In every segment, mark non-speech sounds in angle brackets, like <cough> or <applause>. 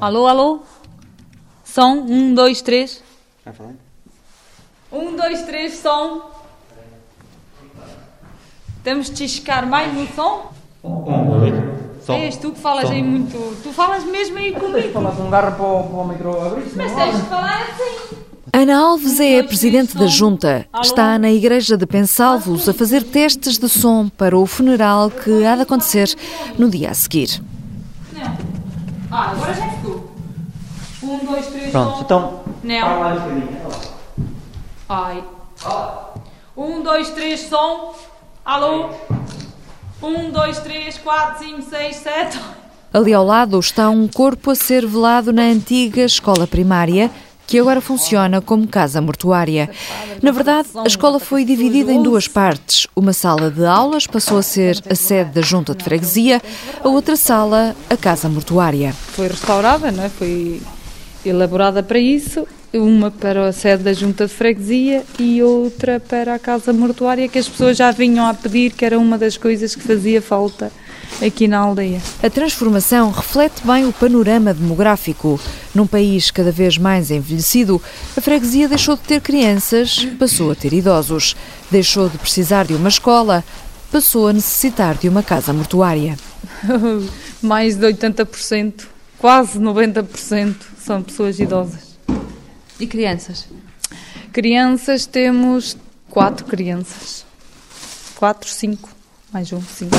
Alô, alô? Som, um, dois, três. Um, dois, três, som. Temos de chegar mais no som? Um, dois, som. És tu que falas Som. aí muito. Tu falas mesmo aí comigo. Falar com um garra para o, para o micro abrir-se. Mas tens de falar assim. Ana Alves é a presidente da junta. Está na igreja de Pensalvos a fazer testes de som para o funeral que há de acontecer no dia a seguir. Não. Ah, agora já. Um, dois, três, Pronto, som. então. Não. Um bocadinho. Ai. Um, dois, três, som. Alô? Um, dois, três, quatro, cinco, seis, sete. Ali ao lado está um corpo a ser velado na antiga escola primária, que agora funciona como casa mortuária. Na verdade, a escola foi dividida em duas partes. Uma sala de aulas passou a ser a sede da junta de freguesia, a outra sala, a casa mortuária. Foi restaurada, não é? Foi elaborada para isso. Uma para a sede da junta de freguesia e outra para a casa mortuária, que as pessoas já vinham a pedir, que era uma das coisas que fazia falta aqui na aldeia. A transformação reflete bem o panorama demográfico. Num país cada vez mais envelhecido, a freguesia deixou de ter crianças, passou a ter idosos. Deixou de precisar de uma escola, passou a necessitar de uma casa mortuária. <laughs> Mais de 80%, quase 90% são pessoas idosas. E crianças? Crianças, temos quatro crianças. Quatro, cinco. Mais um, cinco.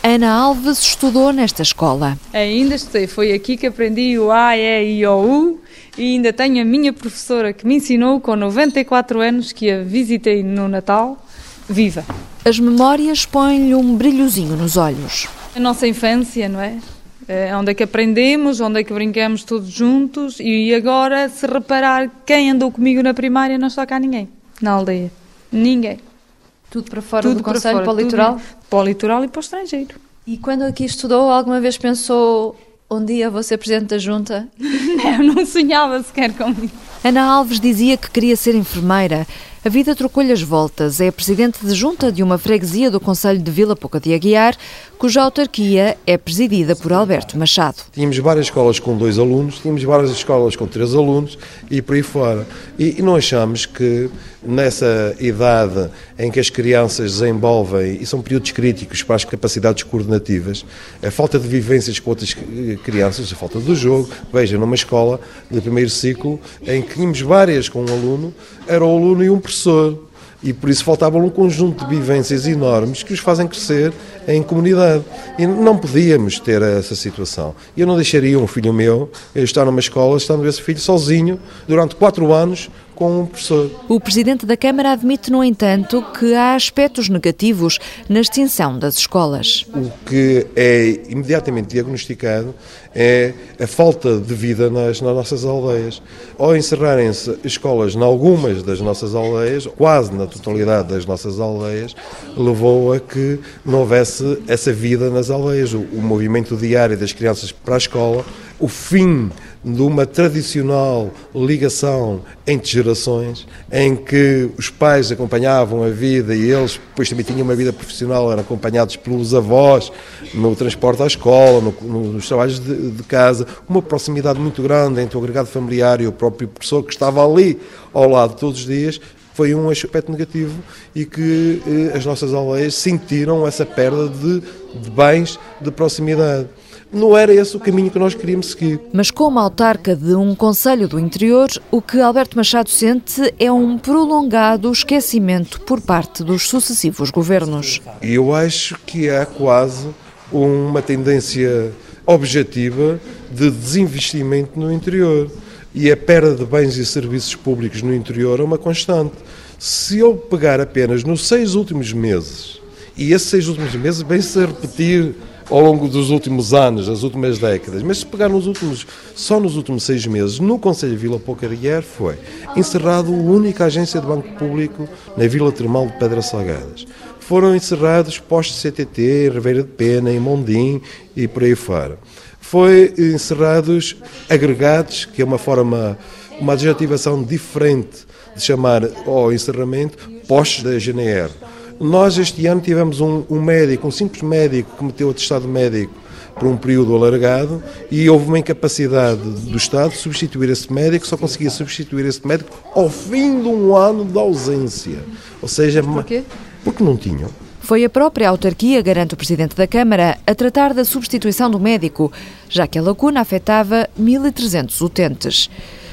Ana Alves estudou nesta escola. Ainda estudei, foi aqui que aprendi o A, E, I, O, U e ainda tenho a minha professora que me ensinou com 94 anos, que a visitei no Natal, viva. As memórias põem-lhe um brilhozinho nos olhos. A nossa infância, não é? É onde é que aprendemos, onde é que brincamos todos juntos e agora, se reparar, quem andou comigo na primária não está cá ninguém, na aldeia. Ninguém. Tudo para fora Tudo do Conselho fora, para o tudo litoral? Para o litoral e para o estrangeiro. E quando aqui estudou, alguma vez pensou um dia vou ser Presidente da Junta? <laughs> Eu não sonhava sequer com isso. Ana Alves dizia que queria ser enfermeira. A vida trocou-lhe as voltas. É presidente de junta de uma freguesia do Conselho de Vila Pouca de Aguiar, cuja autarquia é presidida por Alberto Machado. Tínhamos várias escolas com dois alunos, tínhamos várias escolas com três alunos e por aí fora. E, e não achamos que nessa idade em que as crianças desenvolvem e são períodos críticos para as capacidades coordenativas, a falta de vivências com outras crianças, a falta do jogo, veja, numa escola de primeiro ciclo em que tínhamos várias com um aluno, era o aluno e um. E por isso faltava um conjunto de vivências enormes que os fazem crescer em comunidade. E não podíamos ter essa situação. Eu não deixaria um filho meu estar numa escola, estando esse filho sozinho durante quatro anos com um professor. O presidente da Câmara admite, no entanto, que há aspectos negativos na extinção das escolas. O que é imediatamente diagnosticado é a falta de vida nas, nas nossas aldeias. Ao encerrarem-se escolas em algumas das nossas aldeias, quase na totalidade das nossas aldeias, levou a que não houvesse essa vida nas aldeias. O, o movimento diário das crianças para a escola, o fim de uma tradicional ligação entre gerações, em que os pais acompanhavam a vida e eles depois também tinham uma vida profissional, eram acompanhados pelos avós no transporte à escola, no, nos trabalhos de, de, casa, uma proximidade muito grande entre o agregado familiar e o próprio professor que estava ali ao lado todos os dias, foi um aspecto negativo e que eh, as nossas aldeias sentiram essa perda de, de bens de proximidade não era esse o caminho que nós queríamos seguir. Mas como autarca de um conselho do interior, o que Alberto Machado sente é um prolongado esquecimento por parte dos sucessivos governos. Eu acho que há quase uma tendência objetiva de desinvestimento no interior. E a perda de bens e serviços públicos no interior é uma constante. Se eu pegar apenas nos seis últimos meses, e esses seis últimos meses vem-se a repetir ao longo dos últimos anos, das últimas décadas, mas se pegar nos últimos, só nos últimos seis meses, no Conselho de Vila Pouca de Guiar foi encerrado a única agência de banco público na Vila Termal de Pedras Salgadas. Foram encerrados postos CTT em Ribeira de Pena, em Mondim e por aí fora. Foi encerrados agregados, que é uma forma, uma adjetivação diferente de chamar ao encerramento, postos da GNR. Nós este ano tivemos um, um, médico, um simples médico que meteu atestado médico por um período alargado e houve uma incapacidade do Estado de substituir esse médico, só conseguia substituir esse médico ao fim de um ano de ausência. Ou seja, Porquê? porque não tinham. Foi a própria autarquia, garante o Presidente da Câmara, a tratar da substituição do médico, já que a lacuna afetava 1.300 utentes.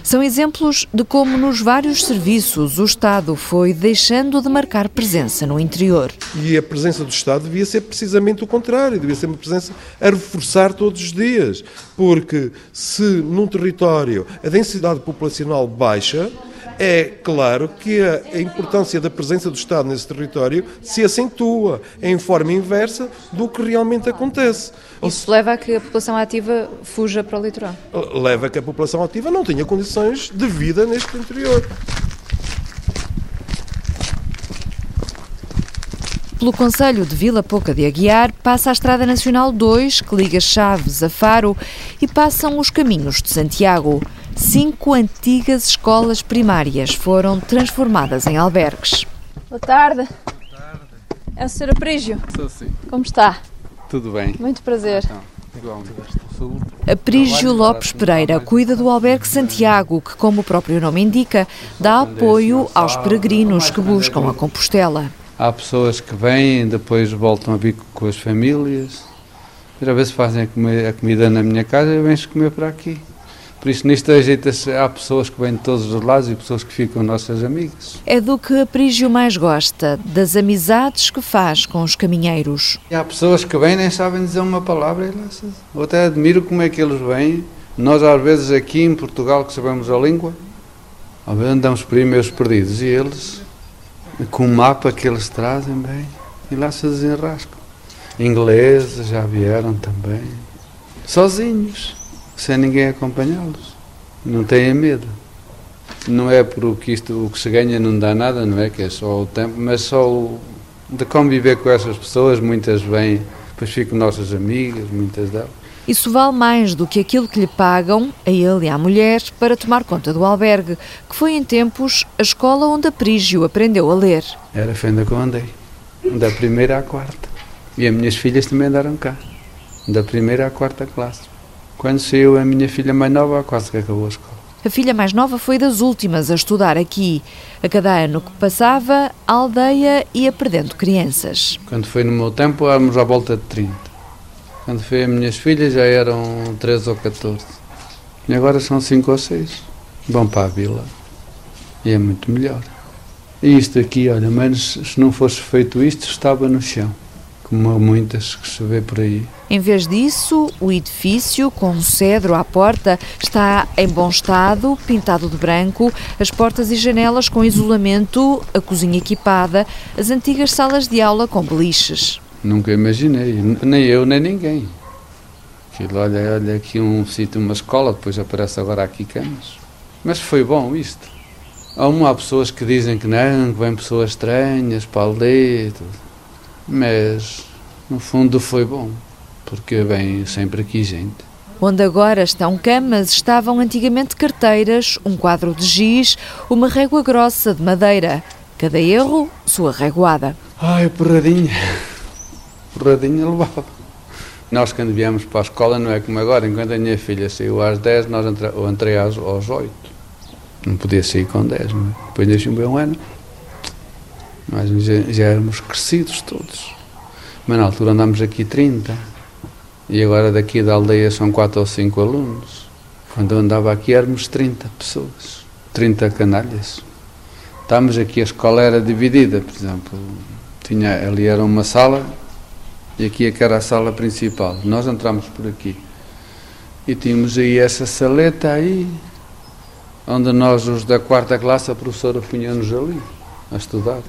São exemplos de como, nos vários serviços, o Estado foi deixando de marcar presença no interior. E a presença do Estado devia ser precisamente o contrário, devia ser uma presença a reforçar todos os dias. Porque se num território a densidade populacional baixa, é claro que a, a importância da presença do Estado nesse território se acentua em forma inversa do que realmente acontece. Isso leva a que a população ativa fuja para o litoral. leva a que a população ativa não tenha condições de vida neste interior. Pelo Conselho de Vila Pouca de Aguiar passa a Estrada Nacional 2, que liga Chaves a Faro, e passam os caminhos de Santiago. Cinco antigas escolas primárias foram transformadas em albergues. Boa tarde. É o Sr. Aprígio. Sou sim. Como está? Tudo bem. Muito prazer. Então, igualmente. Saúde. Aprígio Lopes Pereira cuida do albergue Santiago, que, como o próprio nome indica, dá apoio aos peregrinos que buscam a Compostela. Há pessoas que vêm, depois voltam a vir com as famílias. Às vezes fazem a, a comida na minha casa e vêm-se comer para aqui. Por isso, nisto ajeita-se. Há pessoas que vêm de todos os lados e pessoas que ficam nossas amigas. É do que Aprígio mais gosta, das amizades que faz com os caminheiros. E há pessoas que vêm nem sabem dizer uma palavra. e Eu até admiro como é que eles vêm. Nós, às vezes, aqui em Portugal, que sabemos a língua, às vezes andamos por aí meus perdidos. E eles, com o mapa que eles trazem, bem, e lá se desenrascam. Ingleses já vieram também. Sozinhos, sem ninguém acompanhá-los. Não têm medo. Não é porque isto, o que se ganha não dá nada, não é? Que é só o tempo, mas só o, de conviver com essas pessoas, muitas vêm, depois ficam nossas amigas, muitas delas. Isso vale mais do que aquilo que lhe pagam, a ele e à mulher, para tomar conta do albergue, que foi em tempos a escola onde Aprígio aprendeu a ler. Era a fenda que eu andei, da primeira à quarta. E as minhas filhas também andaram cá, da primeira à quarta classe. Quando saiu a minha filha mais nova, quase que acabou a escola. A filha mais nova foi das últimas a estudar aqui. A cada ano que passava, a aldeia ia perdendo crianças. Quando foi no meu tempo, éramos à volta de 30. Quando foi as minhas filhas, já eram 13 ou 14. E agora são 5 ou 6. Vão para a vila. E é muito melhor. E isto aqui, olha, menos se não fosse feito isto, estava no chão. Como há muitas que se vê por aí. Em vez disso, o edifício, com um cedro à porta, está em bom estado, pintado de branco, as portas e janelas com isolamento, a cozinha equipada, as antigas salas de aula com beliches. Nunca imaginei, nem eu nem ninguém. Aquilo, olha, olha aqui um sítio, uma escola, depois aparece agora aqui camas. Mas foi bom isto. Há, uma, há pessoas que dizem que não, que vêm pessoas estranhas para a aldeia e tudo. Mas, no fundo, foi bom, porque vem sempre aqui gente. Onde agora estão camas, estavam antigamente carteiras, um quadro de giz, uma régua grossa de madeira. Cada erro, sua reguada. Ai, porradinha. Porradinha levava. Nós, quando viemos para a escola, não é como agora. Enquanto a minha filha saiu às 10, nós entre, eu entrei às, aos 8. Não podia sair com 10, não é? Depois deixei bem um ano. Mas já, já éramos crescidos todos. Mas na altura andámos aqui 30. E agora daqui da aldeia são 4 ou 5 alunos. Quando eu andava aqui éramos 30 pessoas. 30 canalhas. Estávamos aqui, a escola era dividida, por exemplo. Tinha, ali era uma sala e aqui é que era a sala principal. Nós entramos por aqui. E tínhamos aí essa saleta aí, onde nós, os da quarta classe, a professora punha-nos ali, a estudar.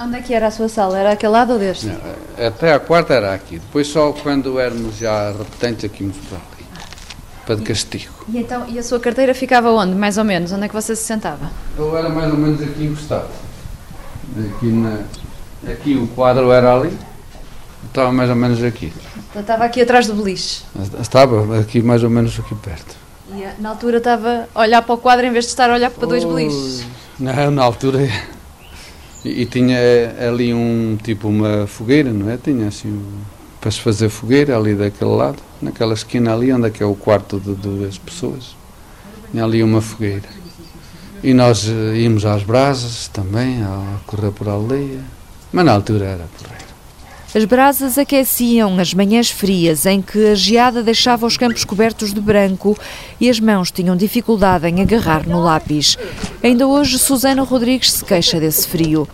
Onde é que era a sua sala? Era aquele lado ou deste? Não, Até a quarta era aqui. Depois só quando éramos já repetentes aqui íamos para ali. Para de castigo. E, então, e a sua carteira ficava onde, mais ou menos? Onde é que você se sentava? Eu era mais ou menos aqui encostado. Aqui, na, aqui o quadro era ali. Estava mais ou menos aqui. Eu estava aqui atrás do beliche. Estava aqui mais ou menos aqui perto. E eh, na altura estava a olhar para o quadro em vez de estar a olhar para dois Ui, beliches. Não, na altura. E, e tinha ali um tipo uma fogueira, não é? Tinha assim para se fazer fogueira ali daquele lado, naquela esquina ali, onde é que é o quarto de duas pessoas. Tinha ali uma fogueira. E nós eh, íamos às brasas também, a correr por aldeia. Mas na altura era porreiro. As brasas aqueciam as manhãs frias em que a geada deixava os campos cobertos de branco e as mãos tinham dificuldade em agarrar no lápis. Ainda hoje, Susana Rodrigues se queixa desse frio.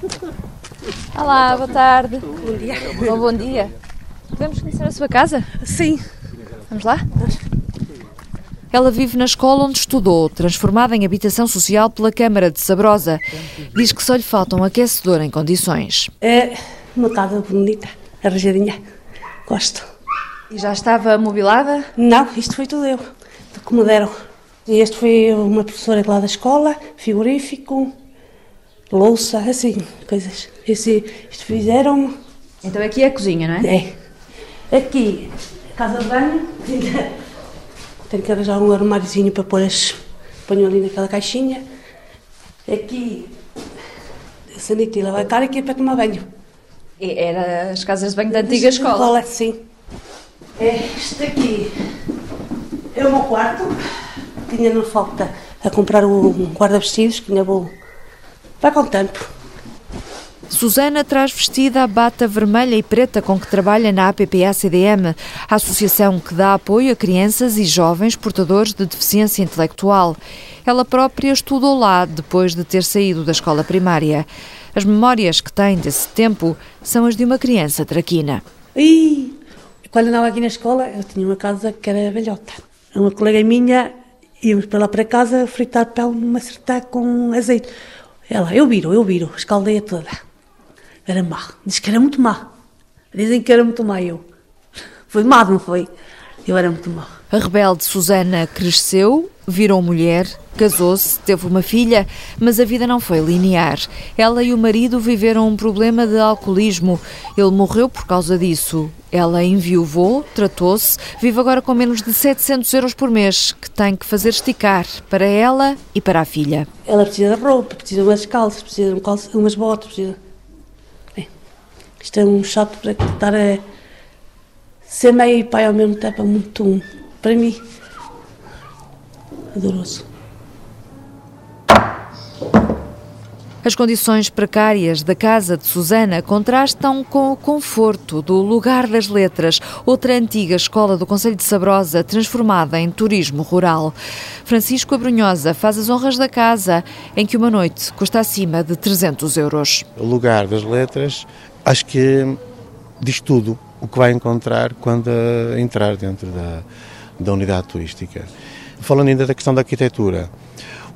Olá, boa tarde. Bom dia. Bom, bom dia. Podemos conhecer a sua casa? Sim. Vamos lá? Ela vive na escola onde estudou, transformada em habitação social pela Câmara de Sabrosa. Diz que só lhe falta um aquecedor em condições. É uma casa bonita, arranjadinha. Gosto. E já estava mobilada? Não, isto foi tudo eu, que me deram. E este foi uma professora lá da escola, frigorífico, louça, assim, coisas. Esse, isto fizeram Então aqui é a cozinha, não é? É. Aqui, casa de banho. Tenho que arranjar um armáriozinho para pôr as. Ponho ali naquela caixinha. Aqui, sanita e lavar a cara, aqui é para tomar banho. E Era as casas de banho da antiga escola. sim. É, este aqui é o meu quarto. Tinha não falta a comprar um guarda-vestidos, que ainda vou. Vai com o tempo. Susana traz vestida a bata vermelha e preta com que trabalha na APPA-CDM, a associação que dá apoio a crianças e jovens portadores de deficiência intelectual. Ela própria estudou lá depois de ter saído da escola primária. As memórias que tem desse tempo são as de uma criança traquina. E quando andava aqui na escola, eu tinha uma casa que era velhota. Uma colega minha, íamos para lá para casa fritar pele numa sertã com azeite. Ela, eu viro, eu viro, escaldeia toda. Era má, diz que era muito má. Dizem que era muito má eu. Foi má, não foi? Eu era muito má. A rebelde Susana cresceu, virou mulher, casou-se, teve uma filha, mas a vida não foi linear. Ela e o marido viveram um problema de alcoolismo. Ele morreu por causa disso. Ela enviuvou, tratou-se, vive agora com menos de 700 euros por mês, que tem que fazer esticar para ela e para a filha. Ela precisa de roupa, precisa de umas calças, precisa de um umas botas, precisa. Isto é um chato para estar a ser mãe e pai ao mesmo tempo, é muito, para mim, adoroso. As condições precárias da casa de Susana contrastam com o conforto do Lugar das Letras, outra antiga escola do Conselho de Sabrosa, transformada em turismo rural. Francisco Abrunhosa faz as honras da casa, em que uma noite custa acima de 300 euros. O Lugar das Letras, acho que diz tudo o que vai encontrar quando entrar dentro da, da unidade turística. Falando ainda da questão da arquitetura,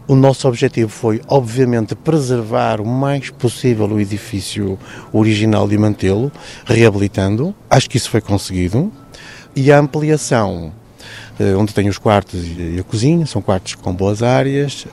o nosso objetivo foi, obviamente, preservar o mais possível o edifício original e mantê-lo, reabilitando. Acho que isso foi conseguido. E a ampliação, eh, onde tem os quartos e a cozinha, são quartos com boas áreas,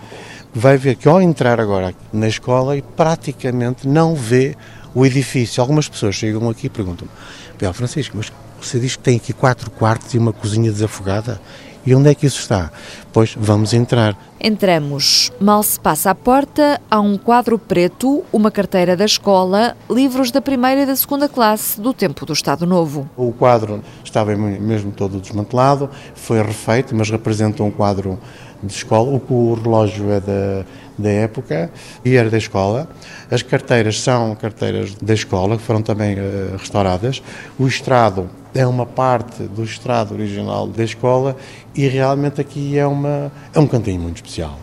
vai ver que ao entrar agora na escola praticamente não vê o edifício. Algumas pessoas chegam aqui e perguntam-me, Bel Francisco, mas você diz que tem aqui quatro quartos e uma cozinha desafogada? E onde é que isso está? Pois vamos entrar. Entramos. Mal se passa à porta, há um quadro preto, uma carteira da escola, livros da primeira e da segunda classe do tempo do Estado Novo. O quadro estava mesmo todo desmantelado, foi refeito, mas representa um quadro de escola. O relógio é da, da época e era da escola. As carteiras são carteiras da escola, que foram também uh, restauradas. O estrado é uma parte do estrado original da escola e realmente aqui é, uma, é um cantinho muito especial.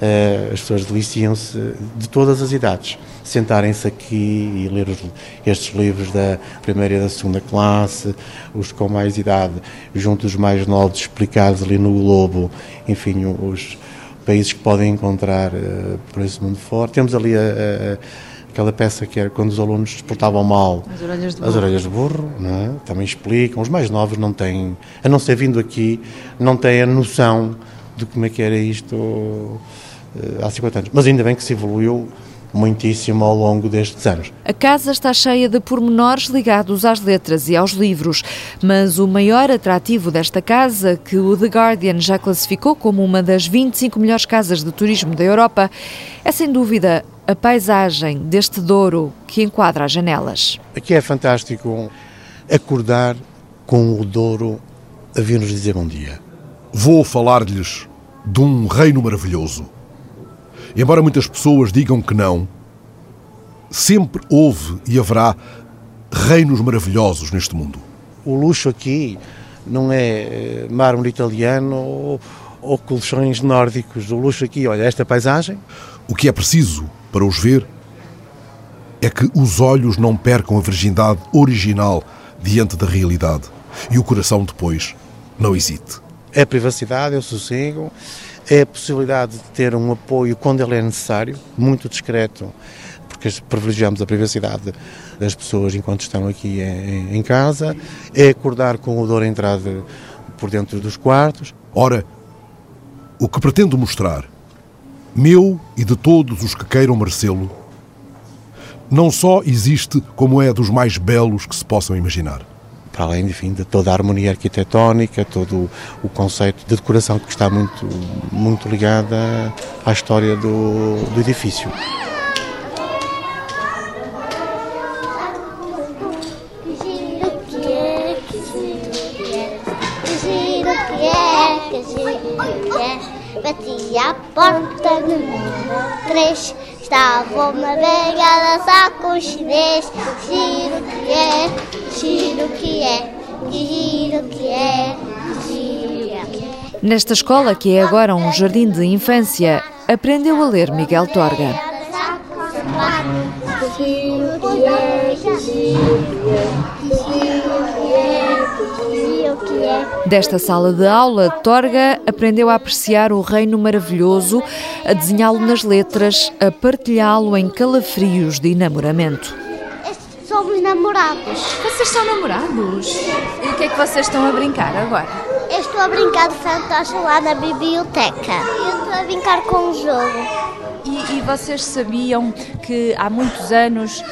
Uh, as pessoas deliciam-se de todas as idades. Sentarem-se aqui e ler os, estes livros da primeira e da segunda classe, os com mais idade, junto dos mais novos, explicados ali no Globo, enfim, os países que podem encontrar uh, por esse mundo fora. Temos ali a, a aquela peça que era quando os alunos portavam mal. As orelhas de burro. As orelhas de burro, não é? também explicam. Os mais novos não têm, a não ser vindo aqui, não têm a noção de como é que era isto uh, há 50 anos. Mas ainda bem que se evoluiu muitíssimo ao longo destes anos. A casa está cheia de pormenores ligados às letras e aos livros, mas o maior atrativo desta casa, que o The Guardian já classificou como uma das 25 melhores casas de turismo da Europa, é sem dúvida a paisagem deste Douro que enquadra as janelas. Aqui é fantástico acordar com o Douro a vir-nos dizer bom dia. Vou falar-lhes de um reino maravilhoso. Embora muitas pessoas digam que não, sempre houve e haverá reinos maravilhosos neste mundo. O luxo aqui não é mármore italiano ou, ou colchões nórdicos. O luxo aqui, olha, esta paisagem. O que é preciso para os ver é que os olhos não percam a virgindade original diante da realidade e o coração depois não hesite. É a privacidade, é o sossego, é a possibilidade de ter um apoio quando ele é necessário, muito discreto, porque privilegiamos a privacidade das pessoas enquanto estão aqui em casa, é acordar com o odor a entrar por dentro dos quartos. Ora, o que pretendo mostrar, meu e de todos os que queiram merecê-lo, não só existe como é dos mais belos que se possam imaginar. Para além, enfim, de toda a harmonia arquitetónica, todo o conceito de decoração que está muito, muito ligada à história do, do edifício. Bati a porta número 3 Estavam uma velha a dançar com chinês Giro que é, giro que é, que é, giro que é Nesta escola, que é agora um jardim de infância, aprendeu a ler Miguel Torga. Desta sala de aula, Torga aprendeu a apreciar o reino maravilhoso, a desenhá-lo nas letras, a partilhá-lo em calafrios de enamoramento. Namorados. Vocês são namorados? E o que é que vocês estão a brincar agora? Eu estou a brincar de fantoche lá na biblioteca. Eu estou a brincar com um jogo. E, e vocês sabiam que há muitos anos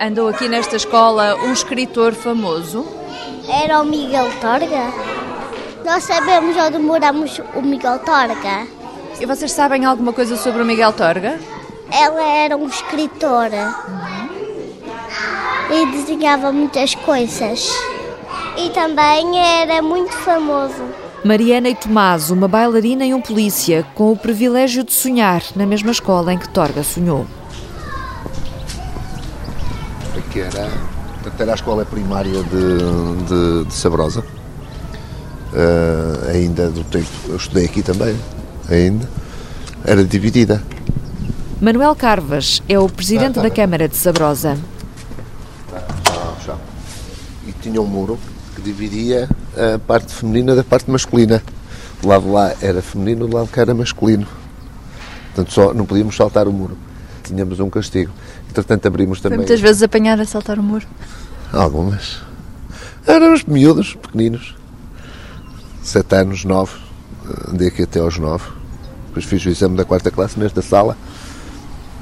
andou aqui nesta escola um escritor famoso? Era o Miguel Torga? Nós sabemos onde moramos o Miguel Torga. E vocês sabem alguma coisa sobre o Miguel Torga? Ela era um escritor. E desenhava muitas coisas. E também era muito famoso. Mariana e Tomás, uma bailarina e um polícia, com o privilégio de sonhar na mesma escola em que Torga sonhou. Aqui era, era a escola primária de, de, de Sabrosa. Uh, ainda do tempo, eu estudei aqui também, ainda. Era dividida. Manuel Carvas é o presidente Ah, tá da. Câmara de Sabrosa. Tinha um muro que dividia a parte feminina da parte masculina. Do lado lá era feminino, do lado cá era masculino. Portanto, só, não podíamos saltar o muro. Tínhamos um castigo. Entretanto, abrimos Foi também. muitas vezes apanhar a saltar o muro. Algumas. Éramos miúdos, pequeninos. Sete anos, nove. Andei aqui até aos nove. Depois fiz o exame da quarta classe nesta sala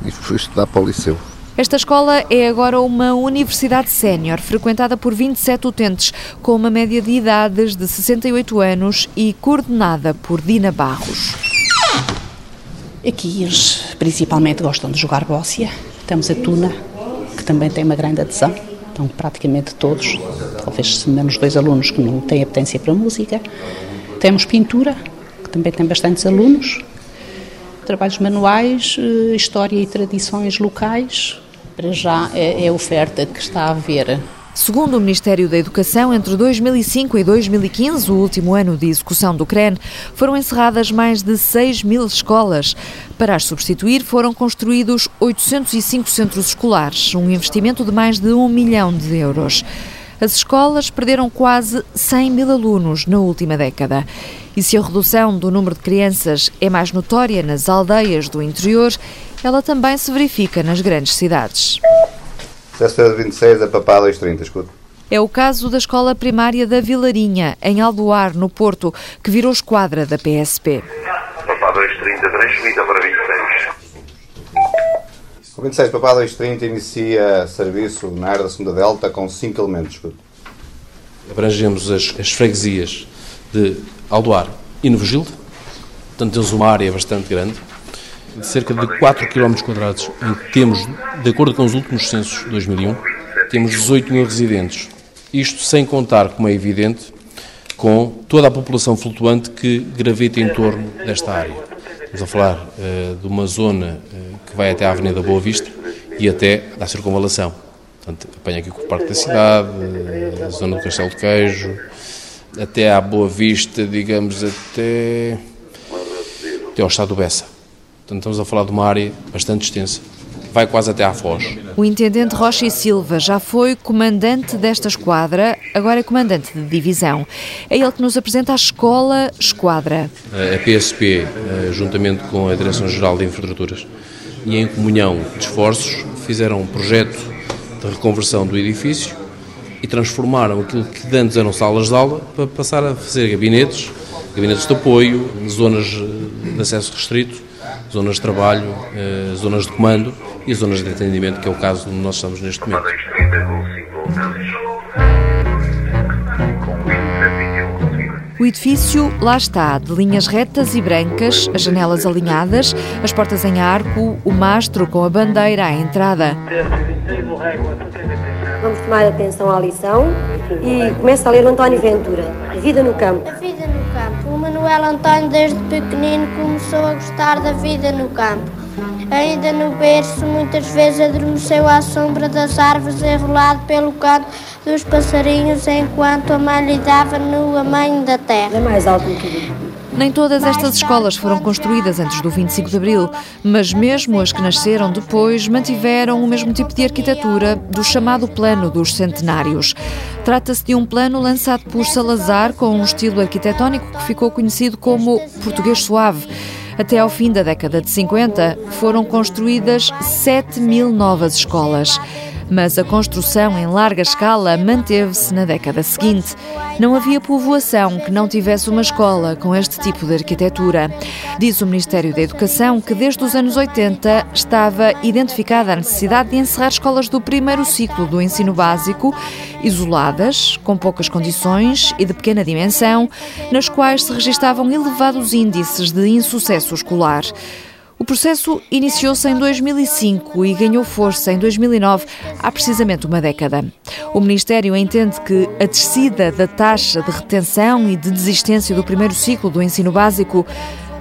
e fui estudar para o liceu. Esta escola é agora uma universidade sénior, frequentada por 27 utentes, com uma média de idades de 68 anos e coordenada por Dina Barros. Aqui eles principalmente gostam de jogar bóssia. Temos a tuna, que também tem uma grande adesão. Então, praticamente todos, talvez menos dois alunos que não têm apetência para música. Temos pintura, que também tem bastantes alunos. Trabalhos manuais, eh, história e tradições locais. Para já é é a oferta que está a haver Segundo o Ministério da Educação, entre 2005 e 2015, o último ano de execução do CREN, foram encerradas mais de 6 mil escolas. Para as substituir, foram construídos 805 centros escolares, um investimento de mais de 1 milhão de euros. As escolas perderam quase 100 mil alunos na última década. E se a redução do número de crianças é mais notória nas aldeias do interior, ela também se verifica nas grandes cidades. Sexta de 26 a papá 230, escuta. É o caso da escola primária da Vilarinha, em Aldoar, no Porto, que virou esquadra da PSP. Papá 230, transmita para 26. O 26, papá 230 inicia serviço na área da segunda delta com 5 elementos. Abrangemos as, as freguesias de Aldoar e Novo Gilde, portanto temos uma área bastante grande, de cerca de 4 km quadrados, em que temos, de acordo com os últimos censos de 2001, temos 18 mil residentes. Isto sem contar, como é evidente, com toda a população flutuante que gravita em torno desta área. Estamos a falar uh, de uma zona uh, que vai até à Avenida Boa Vista e até à Circunvalação. Portanto, apanha aqui o Parque da Cidade, uh, a zona do Castelo de Queijo, até à Boa Vista, digamos, até, até ao Estado do Bessa. Portanto, estamos a falar de uma área bastante extensa vai quase até à Foz. O intendente Rocha e Silva já foi comandante desta esquadra, agora é comandante de divisão. É ele que nos apresenta a escola Esquadra. A PSP, eh, juntamente com a Direção-Geral de Infraestruturas, e em comunhão de esforços, fizeram um projeto de reconversão do edifício e transformaram aquilo que antes eram salas de aula para passar a fazer gabinetes, gabinetes de apoio, zonas de acesso restrito, zonas de trabalho, eh, zonas de comando e as zonas de atendimento, que é o caso onde nós estamos neste momento. O edifício lá está, de linhas retas e brancas, as janelas alinhadas, as portas em arco, o mastro com a bandeira à entrada. Vamos tomar atenção à lição e começa a ler o António Ventura, A Vida no Campo. Manuel António, desde pequenino, começou a gostar da vida no campo. Ainda no berço, muitas vezes adormeceu à sombra das árvores, enrolado pelo canto dos passarinhos, enquanto a mãe lhe dava no amanho da terra. É mais alto que nem todas estas escolas foram construídas antes do 25 de Abril, mas mesmo as que nasceram depois mantiveram o mesmo tipo de arquitetura do chamado Plano dos Centenários. Trata-se de um plano lançado por Salazar com um estilo arquitetónico que ficou conhecido como português suave. Até ao fim da década de 50, foram construídas 7 mil novas escolas mas a construção em larga escala manteve-se na década seguinte. Não havia povoação que não tivesse uma escola com este tipo de arquitetura. Diz o Ministério da Educação que desde os anos 80 estava identificada a necessidade de encerrar escolas do primeiro ciclo do ensino básico, isoladas, com poucas condições e de pequena dimensão, nas quais se registavam elevados índices de insucesso escolar. O processo iniciou-se em 2005 e ganhou força em 2009, há precisamente uma década. O Ministério entende que a descida da taxa de retenção e de desistência do primeiro ciclo do ensino básico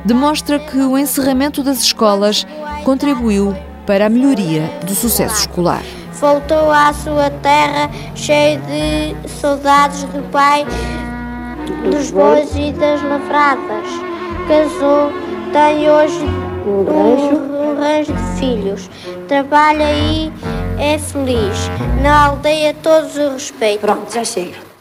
demonstra que o encerramento das escolas contribuiu para a melhoria do sucesso escolar. Voltou à sua terra cheio de saudades do pai, dos bois e das lavradas. Casou, tem hoje um rancho. Um, rancho de filhos. Trabalha e é feliz. Na aldeia todos o respeitam. Pronto, já chega.